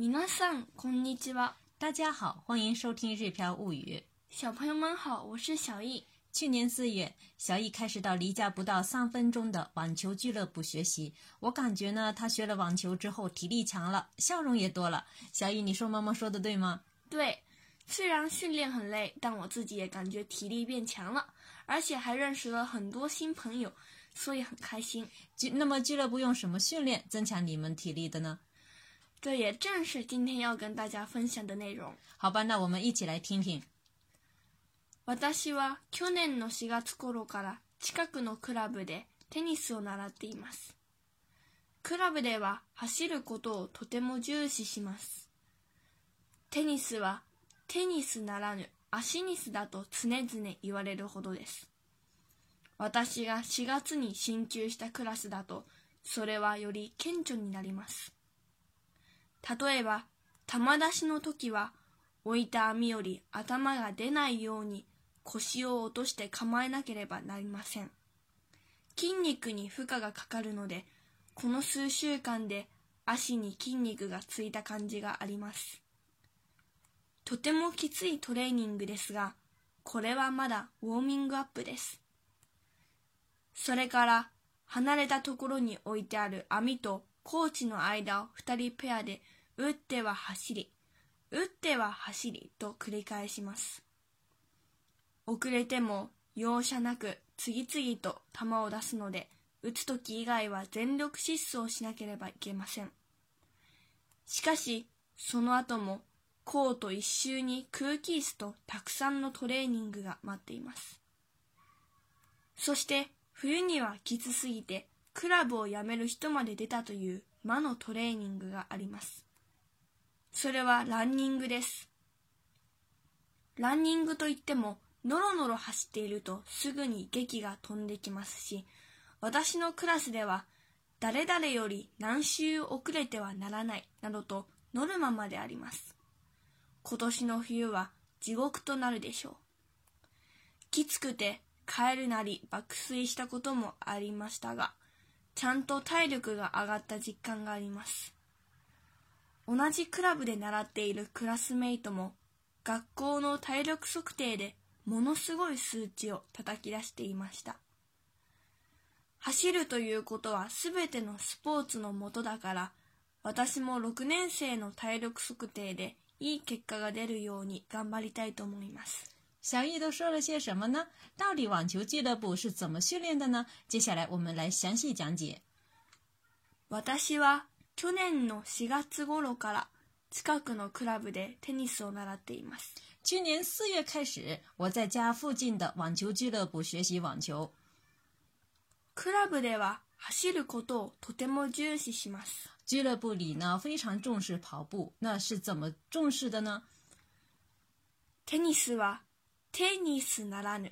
米诺桑，ん尼基は。大家好，欢迎收听《日飘物语》。小朋友们好，我是小易。去年四月，小易开始到离家不到三分钟的网球俱乐部学习。我感觉呢，他学了网球之后，体力强了，笑容也多了。小易，你说妈妈说的对吗？对，虽然训练很累，但我自己也感觉体力变强了，而且还认识了很多新朋友，所以很开心。俱那么俱乐部用什么训练增强你们体力的呢？这也正是今天要跟大家分享的内容。好吧，那我们一起来听听。私は去年の4月頃から近くのクラブでテニスを習っています。クラブでは走ることをとても重視します。テニスはテニスならぬアシニスだと常々言われるほどです。私が4月に進級したクラスだとそれはより顕著になります。例えば、玉出しの時は、置いた網より頭が出ないように腰を落として構えなければなりません。筋肉に負荷がかかるので、この数週間で足に筋肉がついた感じがあります。とてもきついトレーニングですが、これはまだウォーミングアップです。それから、離れたところに置いてある網とコーチの間を2人ペアで打っては走り打っては走りと繰り返します遅れても容赦なく次々と球を出すので打つ時以外は全力疾走しなければいけませんしかしその後もコート一周に空気椅子とたくさんのトレーニングが待っていますそして冬にはきつすぎてクラブを辞める人まで出たという魔のトレーニングがあります。それはランニングです。ランニングといっても、ノロノロ走っているとすぐに劇が飛んできますし、私のクラスでは、誰々より何周遅れてはならないなどとノルマまであります。今年の冬は地獄となるでしょう。きつくて帰るなり爆睡したこともありましたが、ちゃんと体力が上がった実感があります同じクラブで習っているクラスメイトも学校の体力測定でものすごい数値を叩き出していました走るということは全てのスポーツのもとだから私も6年生の体力測定でいい結果が出るように頑張りたいと思います小易都说了些什么呢？到底网球俱乐部是怎么训练的呢？接下来我们来详细讲解。私は去年の4月ごから近くのクラブでテニスを習っています。去年四月开始，我在家附近的网球俱乐部学习网球。クラブでは走ることをとても重視します。俱乐部里呢非常重视跑步，那是怎么重视的呢？テニスは tennis ならぬ、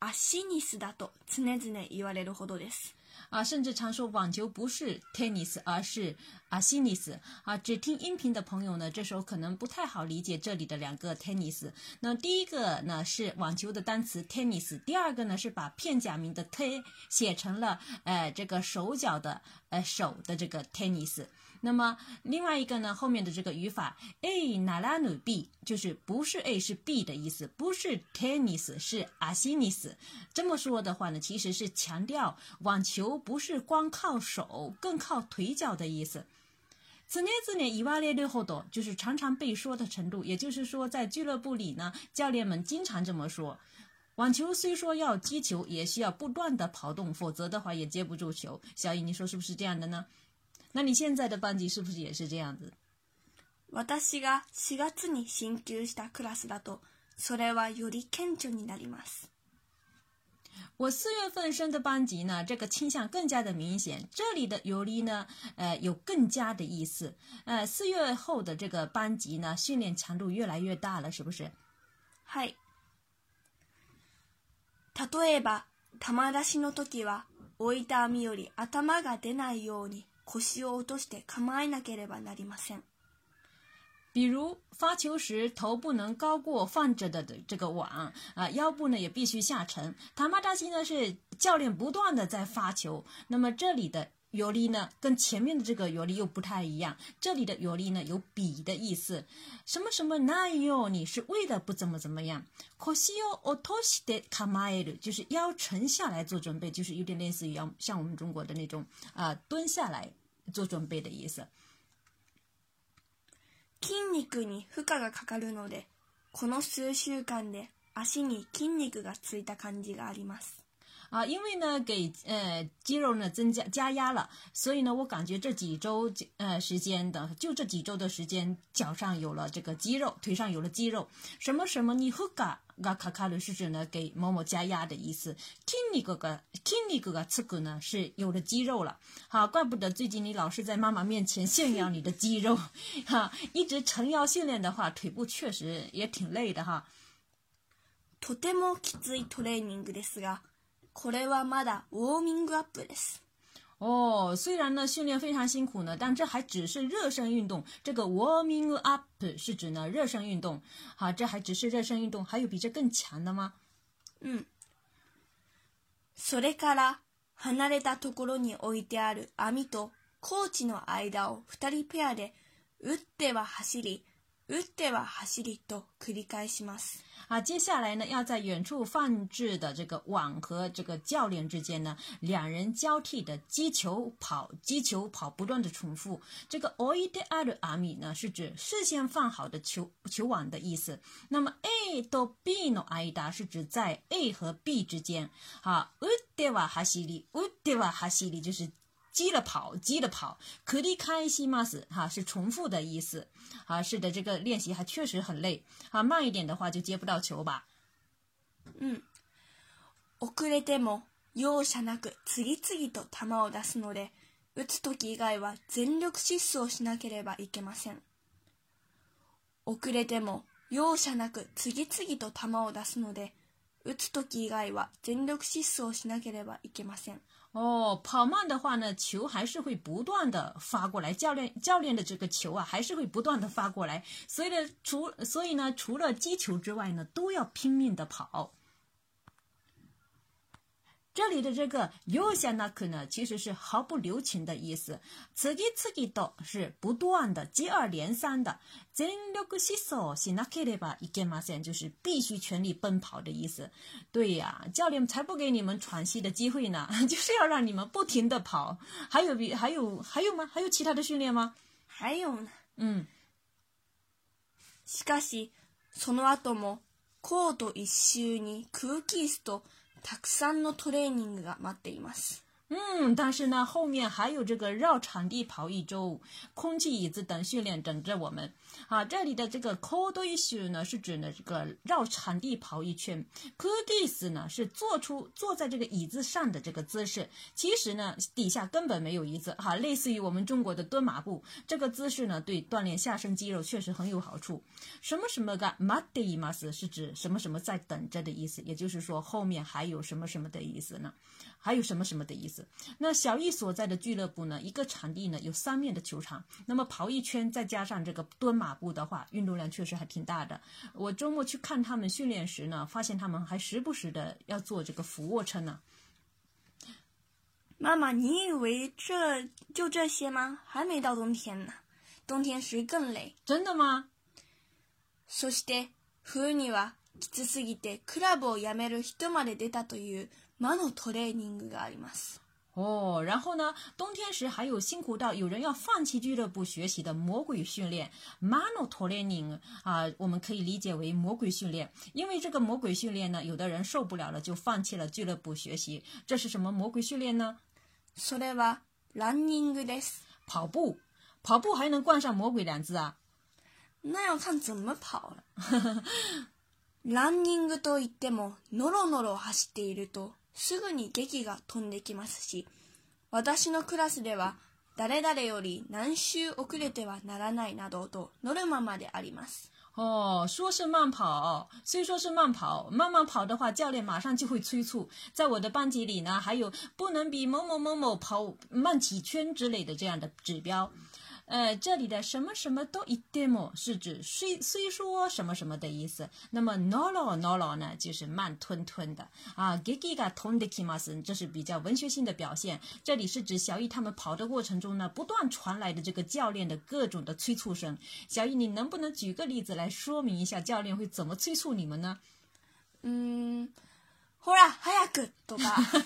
アシニスだと常々言われるほどです。啊，甚至常说网球不是 tennis，而是アシニス。啊，只听音频的朋友呢，这时候可能不太好理解这里的两个 tennis。那第一个呢是网球的单词 tennis，第二个呢是把片假名的テ写成了呃这个手脚的呃手的这个 tennis。那么另外一个呢，后面的这个语法，a 奶拉努 b，就是不是 a 是 b 的意思，不是 tennis 是 a s i n i s 这么说的话呢，其实是强调网球不是光靠手，更靠腿脚的意思。此年 n 年 z 瓦列六后多，就是常常被说的程度，也就是说在俱乐部里呢，教练们经常这么说。网球虽说要击球，也需要不断的跑动，否则的话也接不住球。小易，你说是不是这样的呢？那你现在的班级是不是也是这样子？私が四月に進級したクラスだと、それはより顕著になります。我四月份升的班级呢，这个倾向更加的明显。这里的“より”呢，呃，有更加的意思。呃，四月后的这个班级呢，训练强度越来越大了，是不是？嗨。例えば、玉出しの時は、置いた網より頭が出ないように。比如发球时头不能高过放着的的这个网啊，腰部呢也必须下沉。塔马扎西呢是教练不断的在发球，那么这里的尤里呢跟前面的这个尤里又不太一样，这里的尤里呢有比的意思，什么什么奈哟，你是为了不怎么怎么样。可惜哟，我托西的卡迈尔就是腰沉下来做准备，就是有点类似于像我们中国的那种啊蹲下来。做的意思。筋肉に負荷がかかるので、この数週間で足に筋肉がついた感じがあります。啊，因为呢，给呃肌肉呢增加加压了，所以呢，我感觉这几周呃时间的，就这几周的时间，脚上有了这个肌肉，腿上有了肌肉，什么什么你和嘎。嘎卡卡 a 是指呢，给某某加压的意思。听你哥哥，听你哥哥，k i 骨呢是有了肌肉了。好，怪不得最近你老是在妈妈面前炫耀你的肌肉，哈，一直晨腰训练的话，腿部确实也挺累的哈。とてもきついトレーニングですが。これはまだウォーミングアップです。哦，虽然呢训练非常辛苦呢，但这还只是热身运动。这个 warming up 是指呢热身运动，好，这还只是热身运动，还有比这更强的吗？嗯。それから離れたところに置いてある網とコーチの間を2人ペアで打っては走り啊，接下来呢，要在远处放置的这个网和这个教练之间呢，两人交替的击球跑，击球跑，不断的重复。这个オイ r アル m ミ呢，是指事先放好的球球网的意思。那么 A 到 B のあいだ是指在 A 和 B 之间。好，打っては走り，打っては走り就是。击了跑，跑。繰り返します，哈、是重复的意思。啊，是的，这个练习还确实很累。啊，慢一点的话就接不到球吧。嗯，遅れても容赦なく次々と球を出すので、打つ時以外は全力疾走しなければいけません。遅れても容赦なく次々と球を出すので、打つ時以外は全力疾走しなければいけません。哦，跑慢的话呢，球还是会不断的发过来。教练，教练的这个球啊，还是会不断的发过来。所以呢，除所以呢，除了击球之外呢，都要拼命的跑。这里的这个 y o 那可呢，其实是毫不留情的意思。次级次级道是不断的，接二连三的。jinglekusu s h i n a k i b i k e m a s e 就是必须全力奔跑的意思。对呀，教练才不给你们喘息的机会呢，就是要让你们不停的跑。还有比还有还有吗？还有其他的训练吗？还有呢。嗯。しかしその後もコート一周にクッキースト。たくさんのトレーニングが待っています。嗯，但是呢，后面还有这个绕场地跑一周、空气椅子等训练等着我们。啊，这里的这个 c o d i s u 呢，是指的这个绕场地跑一圈 c o d i s 呢，是做出坐在这个椅子上的这个姿势。其实呢，底下根本没有椅子，哈，类似于我们中国的蹲马步。这个姿势呢，对锻炼下身肌肉确实很有好处。什么什么个 “matimas” 是指什么什么在等着的意思，也就是说后面还有什么什么的意思呢？还有什么什么的意思？那小易所在的俱乐部呢？一个场地呢有三面的球场，那么跑一圈再加上这个蹲马步的话，运动量确实还挺大的。我周末去看他们训练时呢，发现他们还时不时的要做这个俯卧撑呢。妈妈，你以为这就这些吗？还没到冬天呢，冬天谁更累？真的吗？そして冬には。きつすぎてクラブを辞める人まで出たというマノトレーニングがあります。哦，然后呢，冬天时还有辛苦到有人要放弃俱乐部学习的魔鬼训练マノトレーニング啊，我们可以理解为魔鬼训练。因为这个魔鬼训练呢，有的人受不了了就放弃了俱乐部学习。这是什么魔鬼训练呢？それはランニングです。跑步，跑步还能冠上魔鬼两字啊？那要看怎么跑了。ランニングといっても、ノロノロ走っていると、すぐに劇が飛んできますし、私のクラスでは、誰々より何周遅れてはならないなどとノルマまであります。哦，说是慢跑，虽说是慢跑，慢慢跑的话，教练马上就会催促。在我的班级里呢，还有不能比某某某某跑慢几圈之类的这样的指标。呃，这里的什么什么都一 m 么，是指虽虽说什么什么的意思。那么 no lo no lo 呢，就是慢吞吞的啊。给给个痛的鸡毛森，这是比较文学性的表现。这里是指小艺他们跑的过程中呢，不断传来的这个教练的各种的催促声。小艺，你能不能举个例子来说明一下，教练会怎么催促你们呢？嗯。ほら早くとか、ほ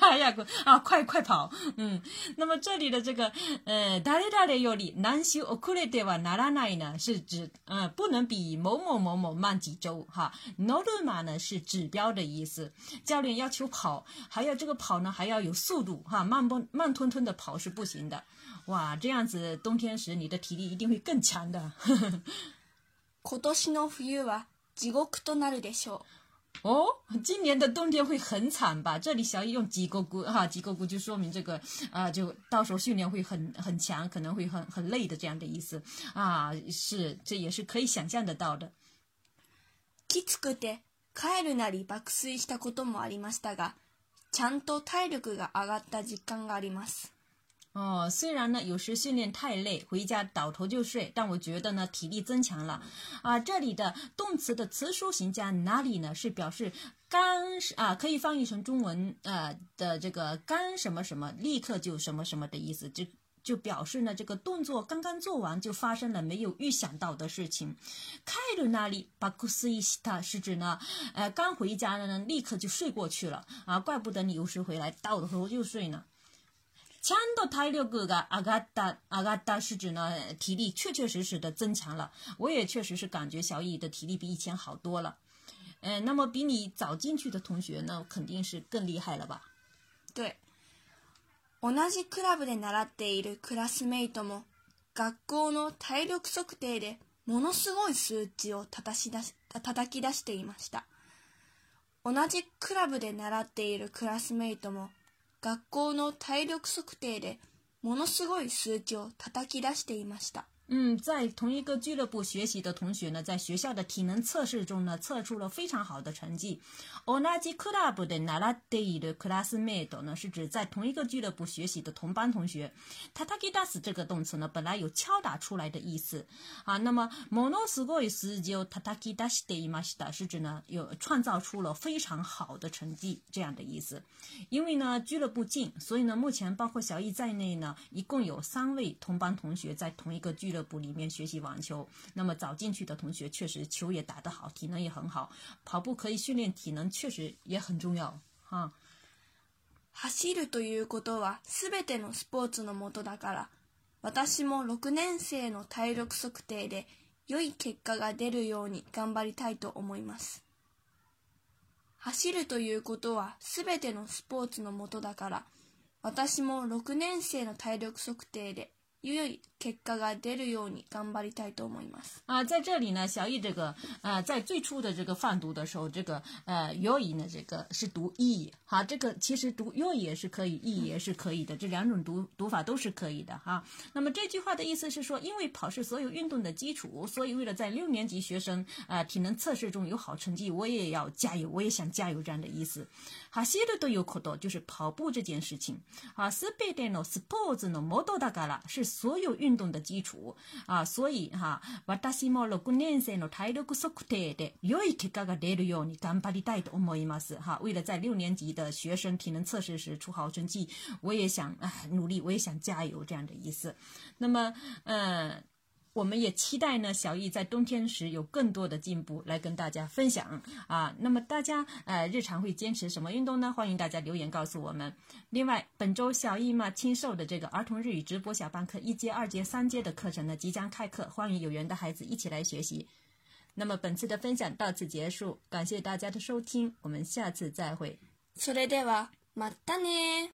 ら早く啊，快快跑！嗯，那么这里的这个，呃，誰誰誰より何週遅れではならない呢？是指，嗯，不能比某某某某慢几周哈。ノルマ呢是指标的意思，教练要求跑，还有这个跑呢还要有速度哈，慢不慢吞吞的跑是不行的。哇，这样子冬天时你的体力一定会更强的。今年的冬は地獄となるでしょう。哦，今年的冬天会很惨吧？这里小雨用几个“咕”哈，几个“咕”就说明这个啊，就到时候训练会很很强，可能会很很累的这样的意思啊，是这也是可以想象得到的。きつくて帰るなり爆睡したこともありましたが、ちゃんと体力が上がった実感があります。哦，虽然呢，有时训练太累，回家倒头就睡，但我觉得呢，体力增强了。啊，这里的动词的词书形加哪里呢？是表示刚啊，可以翻译成中文呃的这个刚什么什么，立刻就什么什么的意思，就就表示呢这个动作刚刚做完就发生了没有预想到的事情。开鲁那里巴库斯伊西塔是指呢，呃，刚回家的呢，立刻就睡过去了啊，怪不得你有时回来倒头就睡呢。ちゃんと体力各个阿嘎达阿嘎达是指呢体力确确实实的增强了，我也确实是感觉小雨的体力比以前好多了。嗯，那么比你早进去的同学，那肯定是更厉害了吧？对。同じクラブで習っているクラスメイトも学校の体力測定でものすごい数値をし、叩き出していました。同じクラブで習っているクラスメイトも。学校の体力測定でものすごい数値を叩き出していました。嗯，在同一个俱乐部学习的同学呢，在学校的体能测试中呢，测出了非常好的成绩。Onagikudabu 的 n a r e d 的 classmate 呢，是指在同一个俱乐部学习的同班同学。t a t a k i d a s 这个动词呢，本来有敲打出来的意思啊。那么 monosugoi s u r t a t a k i d a s d a y m a s t 是指呢，有创造出了非常好的成绩这样的意思。因为呢俱乐部近，所以呢，目前包括小易在内呢，一共有三位同班同学在同一个俱乐。部里面学习网球。那么早进去的同学确实球也打得好，体能也很好。跑步可以训练体能，确实也很重要啊。走るということはすべてのスポーツのもとだから、私も6年生の体力測定で良い結果が出るように頑張りたいと思います。走るということはすべてのスポーツのもとだから、私も6年生の体力測定で良い啊，在这里呢，小易这个啊，在最初的这个泛读的时候，这个呃 y o u 呢这个是读 e，好，这个其实读 y o 也是可以 e 也是可以的，这两种读读法都是可以的哈。那么这句话的意思是说，因为跑是所有运动的基础，所以为了在六年级学生啊体能测试中有好成绩，我也要加油，我也想加油这样的意思。好 x i 都有口 u 就是跑步这件事情。好，speedino sports no model daga la 是所有运运动的基础啊，所以哈，私も六年生の体力測定で良い結果が出るように頑張りたいと思います。哈，为了在六年级的学生体能测试时出好成绩，我也想啊努力，我也想加油，这样的意思。那么，嗯。我们也期待呢，小易在冬天时有更多的进步来跟大家分享啊。那么大家呃日常会坚持什么运动呢？欢迎大家留言告诉我们。另外，本周小易嘛亲授的这个儿童日语直播小班课一阶、二阶、三阶的课程呢即将开课，欢迎有缘的孩子一起来学习。那么本次的分享到此结束，感谢大家的收听，我们下次再会。それではまたね。